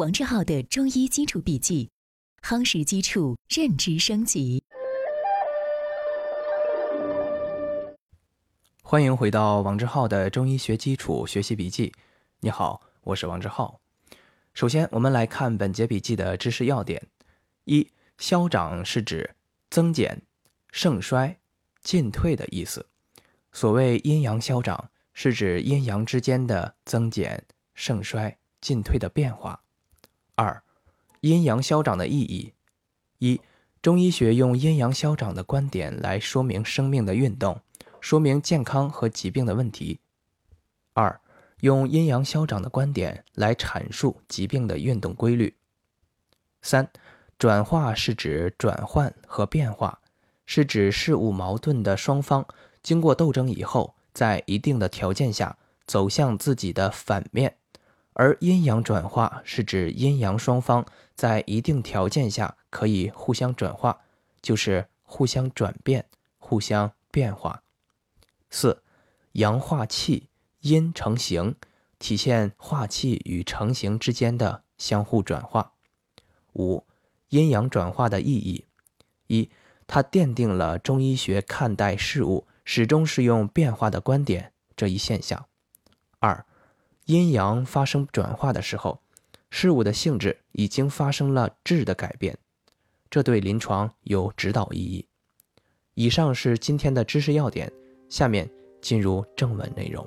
王志浩的中医基础笔记，夯实基础，认知升级。欢迎回到王志浩的中医学基础学习笔记。你好，我是王志浩。首先，我们来看本节笔记的知识要点：一、消长是指增减、盛衰、进退的意思。所谓阴阳消长，是指阴阳之间的增减、盛衰、进退的变化。二、阴阳消长的意义：一、中医学用阴阳消长的观点来说明生命的运动，说明健康和疾病的问题；二、用阴阳消长的观点来阐述疾病的运动规律；三、转化是指转换和变化，是指事物矛盾的双方经过斗争以后，在一定的条件下走向自己的反面。而阴阳转化是指阴阳双方在一定条件下可以互相转化，就是互相转变、互相变化。四，阳化气，阴成形，体现化气与成形之间的相互转化。五，阴阳转化的意义：一，它奠定了中医学看待事物始终是用变化的观点这一现象。二。阴阳发生转化的时候，事物的性质已经发生了质的改变，这对临床有指导意义。以上是今天的知识要点，下面进入正文内容。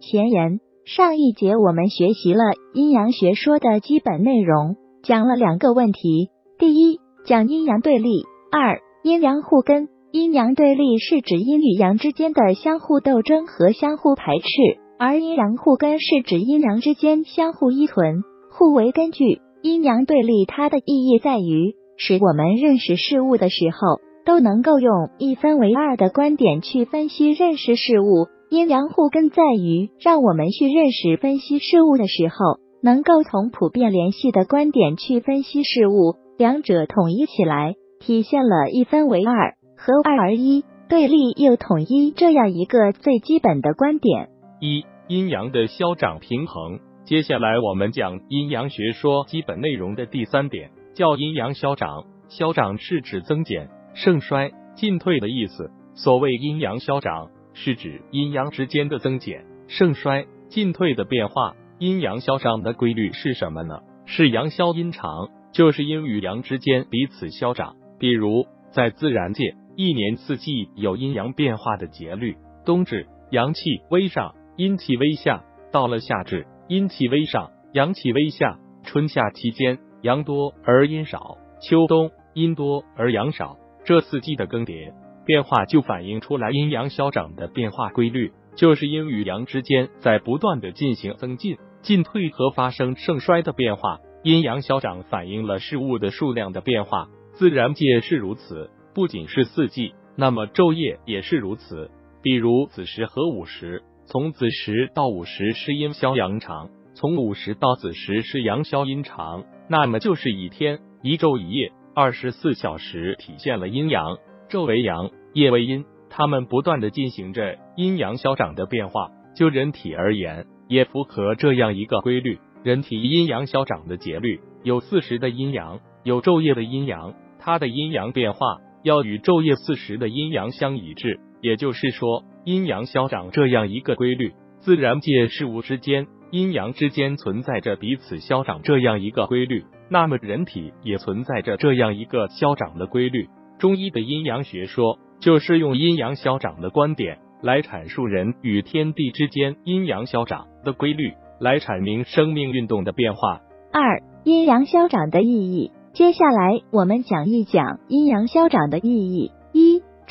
前言：上一节我们学习了阴阳学说的基本内容，讲了两个问题：第一，讲阴阳对立；二，阴阳互根。阴阳对立是指阴与阳之间的相互斗争和相互排斥。而阴阳互根是指阴阳之间相互依存、互为根据。阴阳对立，它的意义在于使我们认识事物的时候，都能够用一分为二的观点去分析认识事物。阴阳互根在于让我们去认识分析事物的时候，能够从普遍联系的观点去分析事物，两者统一起来，体现了一分为二和二而一，对立又统一这样一个最基本的观点。一阴阳的消长平衡。接下来我们讲阴阳学说基本内容的第三点，叫阴阳消长。消长是指增减、盛衰、进退的意思。所谓阴阳消长，是指阴阳之间的增减、盛衰、进退的变化。阴阳消长的规律是什么呢？是阳消阴长，就是阴与阳之间彼此消长。比如在自然界，一年四季有阴阳变化的节律，冬至阳气微上。阴气微下，到了夏至，阴气微上，阳气微下；春夏期间，阳多而阴少；秋冬，阴多而阳少。这四季的更迭变化，就反映出来阴阳消长的变化规律，就是阴与阳之间在不断的进行增进、进退和发生盛衰的变化。阴阳消长反映了事物的数量的变化，自然界是如此，不仅是四季，那么昼夜也是如此。比如子时和午时。从子时到午时是阴消阳长，从午时到子时是阳消阴长，那么就是一天一昼一夜二十四小时体现了阴阳，昼为阳，夜为阴，它们不断的进行着阴阳消长的变化。就人体而言，也符合这样一个规律。人体阴阳消长的节律有四时的阴阳，有昼夜的阴阳，它的阴阳变化要与昼夜四时的阴阳相一致。也就是说，阴阳消长这样一个规律，自然界事物之间阴阳之间存在着彼此消长这样一个规律，那么人体也存在着这样一个消长的规律。中医的阴阳学说就是用阴阳消长的观点来阐述人与天地之间阴阳消长的规律，来阐明生命运动的变化。二、阴阳消长的意义。接下来我们讲一讲阴阳消长的意义。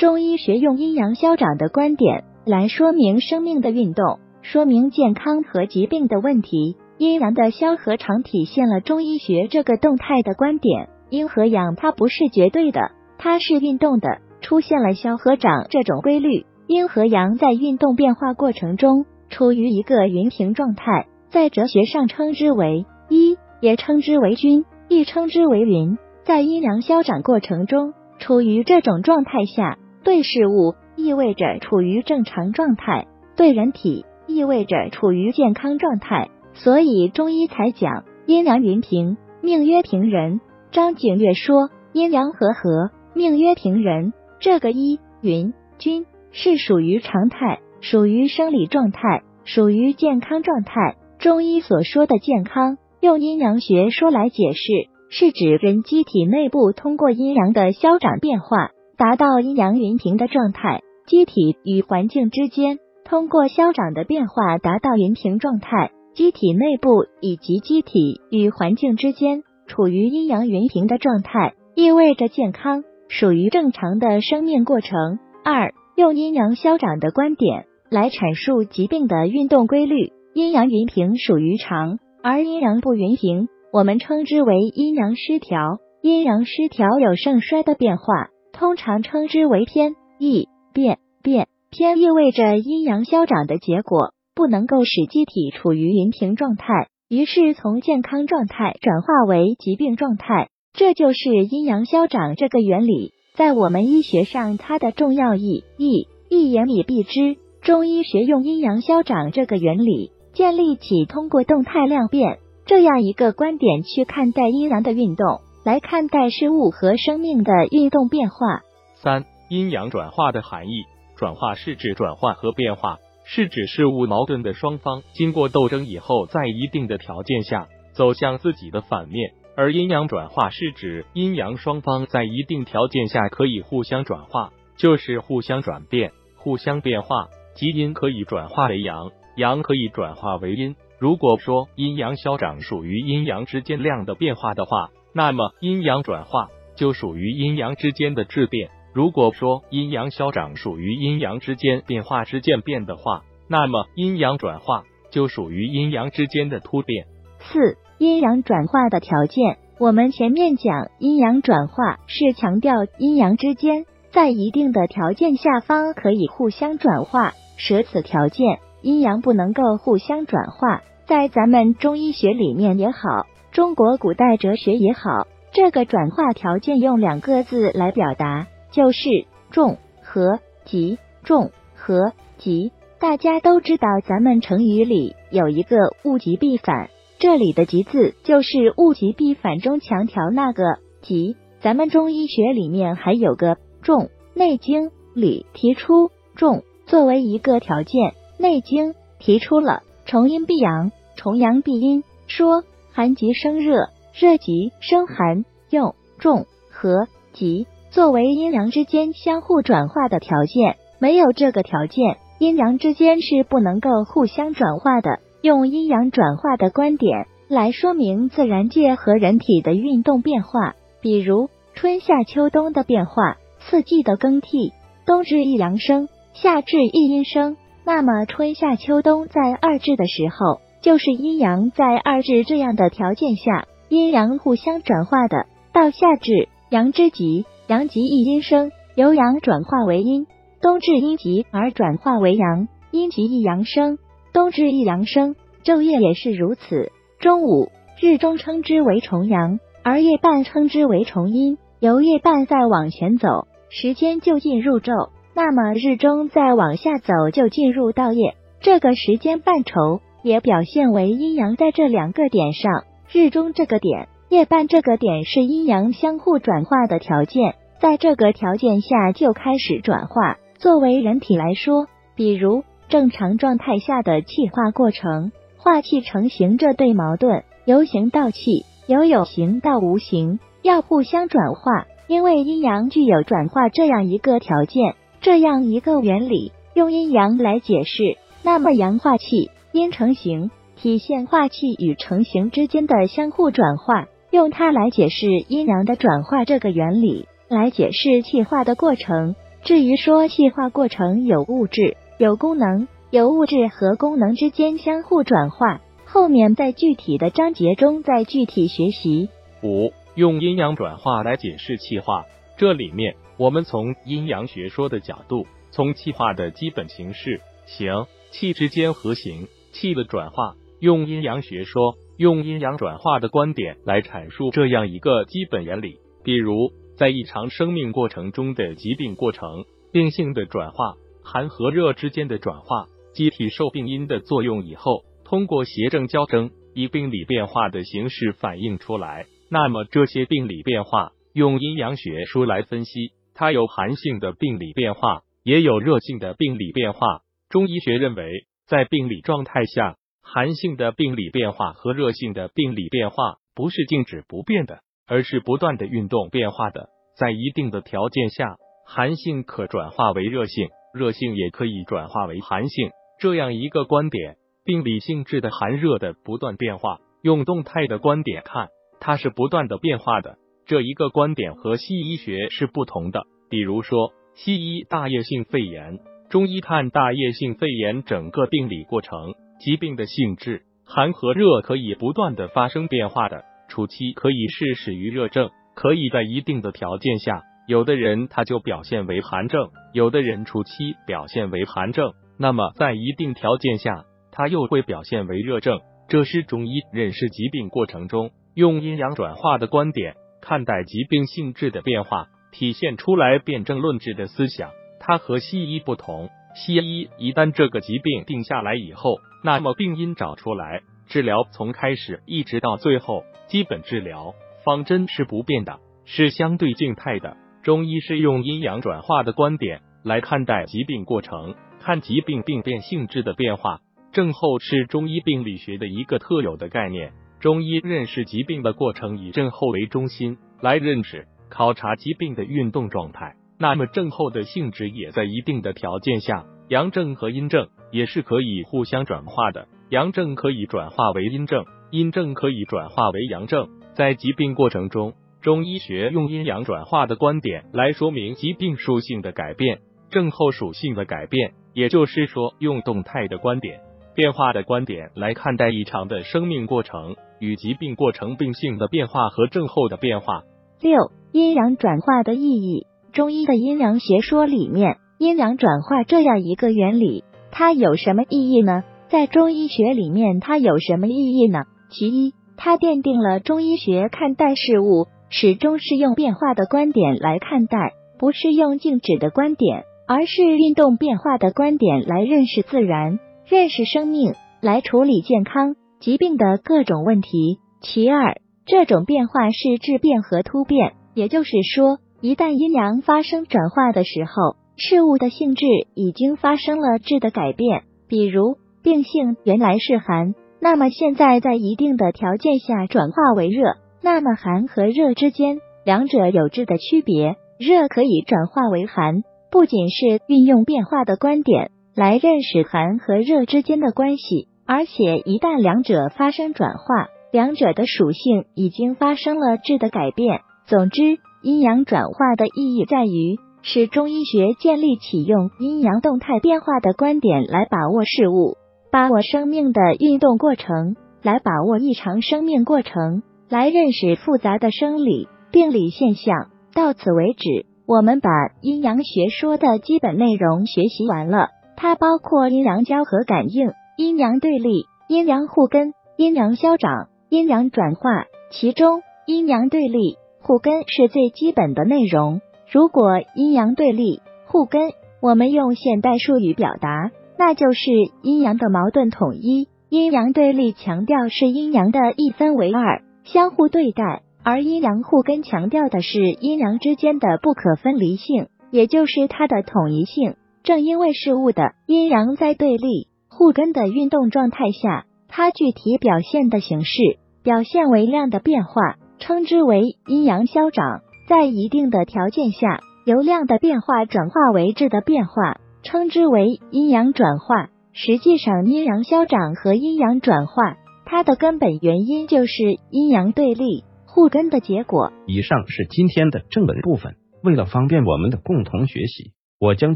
中医学用阴阳消长的观点来说明生命的运动，说明健康和疾病的问题。阴阳的消和长体现了中医学这个动态的观点。阴和阳它不是绝对的，它是运动的，出现了消和长这种规律。阴和阳在运动变化过程中处于一个匀平状态，在哲学上称之为一，也称之为均，亦称之为匀。在阴阳消长过程中，处于这种状态下。对事物意味着处于正常状态，对人体意味着处于健康状态，所以中医才讲阴阳云平，命曰平人。张景岳说：阴阳和合，命曰平人。这个一云君是属于常态，属于生理状态，属于健康状态。中医所说的健康，用阴阳学说来解释，是指人机体内部通过阴阳的消长变化，达到阴阳云平的状态。机体与环境之间通过消长的变化达到云平状态，机体内部以及机体与环境之间处于阴阳云平的状态，意味着健康，属于正常的生命过程。二，用阴阳消长的观点来阐述疾病的运动规律，阴阳云平属于常，而阴阳不匀平，我们称之为阴阳失调。阴阳失调有盛衰的变化，通常称之为偏异。变变偏意味着阴阳消长的结果不能够使机体处于匀平状态，于是从健康状态转化为疾病状态，这就是阴阳消长这个原理。在我们医学上，它的重要意义一言以蔽之，中医学用阴阳消长这个原理，建立起通过动态量变这样一个观点去看待阴阳的运动，来看待事物和生命的运动变化。三。阴阳转化的含义，转化是指转换和变化，是指事物矛盾的双方经过斗争以后，在一定的条件下走向自己的反面；而阴阳转化是指阴阳双方在一定条件下可以互相转化，就是互相转变、互相变化。即阴可以转化为阳，阳可以转化为阴。如果说阴阳消长属于阴阳之间量的变化的话，那么阴阳转化就属于阴阳之间的质变。如果说阴阳消长属于阴阳之间变化之渐变的话，那么阴阳转化就属于阴阳之间的突变。四、阴阳转化的条件，我们前面讲阴阳转化是强调阴阳之间在一定的条件下方可以互相转化，舍此条件，阴阳不能够互相转化。在咱们中医学里面也好，中国古代哲学也好，这个转化条件用两个字来表达。就是重和急，重和急，大家都知道，咱们成语里有一个物极必反，这里的急字就是物极必反中强调那个急。咱们中医学里面还有个重，《内经》里提出重作为一个条件，《内经》提出了重阴必阳，重阳必阴，说寒极生热，热极生寒，用重和急。作为阴阳之间相互转化的条件，没有这个条件，阴阳之间是不能够互相转化的。用阴阳转化的观点来说明自然界和人体的运动变化，比如春夏秋冬的变化，四季的更替，冬至一阳生，夏至一阴生。那么春夏秋冬在二至的时候，就是阴阳在二至这样的条件下，阴阳互相转化的。到夏至，阳之极。阳极一阴生，由阳转化为阴，冬至阴极而转化为阳，阴极一阳生，冬至一阳生。昼夜也是如此。中午日中称之为重阳，而夜半称之为重阴。由夜半再往前走，时间就进入昼，那么日中再往下走就进入到夜。这个时间半筹也表现为阴阳在这两个点上，日中这个点，夜半这个点是阴阳相互转化的条件。在这个条件下就开始转化。作为人体来说，比如正常状态下的气化过程，化气成形这对矛盾，由形到气，由有形到无形，要互相转化。因为阴阳具有转化这样一个条件，这样一个原理，用阴阳来解释，那么阳化气，阴成形，体现化气与成形之间的相互转化，用它来解释阴阳的转化这个原理。来解释气化的过程。至于说气化过程有物质、有功能，有物质和功能之间相互转化，后面在具体的章节中再具体学习。五、用阴阳转化来解释气化。这里面我们从阴阳学说的角度，从气化的基本形式形气之间和形气的转化，用阴阳学说，用阴阳转化的观点来阐述这样一个基本原理。比如。在异常生命过程中的疾病过程，病性的转化，寒和热之间的转化，机体受病因的作用以后，通过邪正交争，以病理变化的形式反映出来。那么这些病理变化用阴阳学说来分析，它有寒性的病理变化，也有热性的病理变化。中医学认为，在病理状态下，寒性的病理变化和热性的病理变化不是静止不变的，而是不断的运动变化的。在一定的条件下，寒性可转化为热性，热性也可以转化为寒性。这样一个观点，病理性质的寒热的不断变化，用动态的观点看，它是不断的变化的。这一个观点和西医学是不同的。比如说，西医大叶性肺炎。中医看大叶性肺炎整个病理过程，疾病的性质，寒和热可以不断的发生变化的。初期可以是始于热症，可以在一定的条件下，有的人他就表现为寒症，有的人初期表现为寒症，那么在一定条件下，他又会表现为热症。这是中医认识疾病过程中用阴阳转化的观点看待疾病性质的变化，体现出来辩证论治的思想。它和西医不同，西医一旦这个疾病定下来以后，那么病因找出来，治疗从开始一直到最后，基本治疗方针是不变的，是相对静态的。中医是用阴阳转化的观点来看待疾病过程，看疾病病变性质的变化。症候是中医病理学的一个特有的概念，中医认识疾病的过程以症候为中心来认识、考察疾病的运动状态。那么症候的性质也在一定的条件下，阳症和阴症也是可以互相转化的。阳症可以转化为阴症，阴症可以转化为阳症。在疾病过程中，中医学用阴阳转化的观点来说明疾病属性的改变、症候属性的改变，也就是说，用动态的观点、变化的观点来看待异常的生命过程与疾病过程病性的变化和症候的变化。六、阴阳转化的意义。中医的阴阳学说里面，阴阳转化这样一个原理，它有什么意义呢？在中医学里面，它有什么意义呢？其一，它奠定了中医学看待事物始终是用变化的观点来看待，不是用静止的观点，而是运动变化的观点来认识自然、认识生命，来处理健康疾病的各种问题。其二，这种变化是质变和突变，也就是说。一旦阴阳发生转化的时候，事物的性质已经发生了质的改变。比如病性原来是寒，那么现在在一定的条件下转化为热，那么寒和热之间两者有质的区别，热可以转化为寒。不仅是运用变化的观点来认识寒和热之间的关系，而且一旦两者发生转化，两者的属性已经发生了质的改变。总之。阴阳转化的意义在于，使中医学建立起用阴阳动态变化的观点来把握事物，把握生命的运动过程，来把握异常生命过程，来认识复杂的生理病理现象。到此为止，我们把阴阳学说的基本内容学习完了。它包括阴阳交合感应、阴阳对立、阴阳互根、阴阳消长、阴阳转化。其中，阴阳对立。互根是最基本的内容。如果阴阳对立、互根，我们用现代术语表达，那就是阴阳的矛盾统一。阴阳对立强调是阴阳的一分为二，相互对待；而阴阳互根强调的是阴阳之间的不可分离性，也就是它的统一性。正因为事物的阴阳在对立、互根的运动状态下，它具体表现的形式表现为量的变化。称之为阴阳消长，在一定的条件下，由量的变化转化为质的变化，称之为阴阳转化。实际上，阴阳消长和阴阳转化，它的根本原因就是阴阳对立互根的结果。以上是今天的正文部分。为了方便我们的共同学习，我将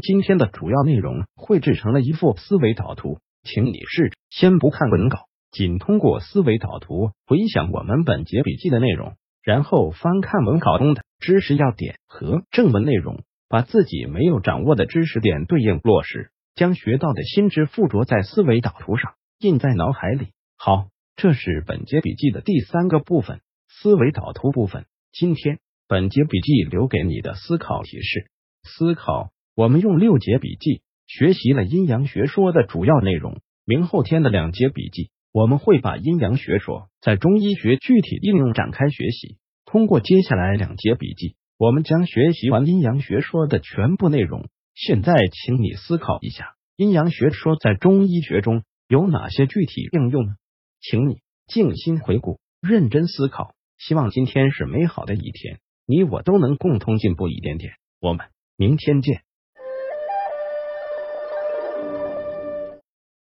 今天的主要内容绘制成了一幅思维导图，请你试着先不看文稿。仅通过思维导图回想我们本节笔记的内容，然后翻看文稿中的知识要点和正文内容，把自己没有掌握的知识点对应落实，将学到的新知附着在思维导图上，印在脑海里。好，这是本节笔记的第三个部分——思维导图部分。今天本节笔记留给你的思考提示：思考。我们用六节笔记学习了阴阳学说的主要内容。明后天的两节笔记。我们会把阴阳学说在中医学具体应用展开学习。通过接下来两节笔记，我们将学习完阴阳学说的全部内容。现在，请你思考一下，阴阳学说在中医学中有哪些具体应用呢？请你静心回顾，认真思考。希望今天是美好的一天，你我都能共同进步一点点。我们明天见。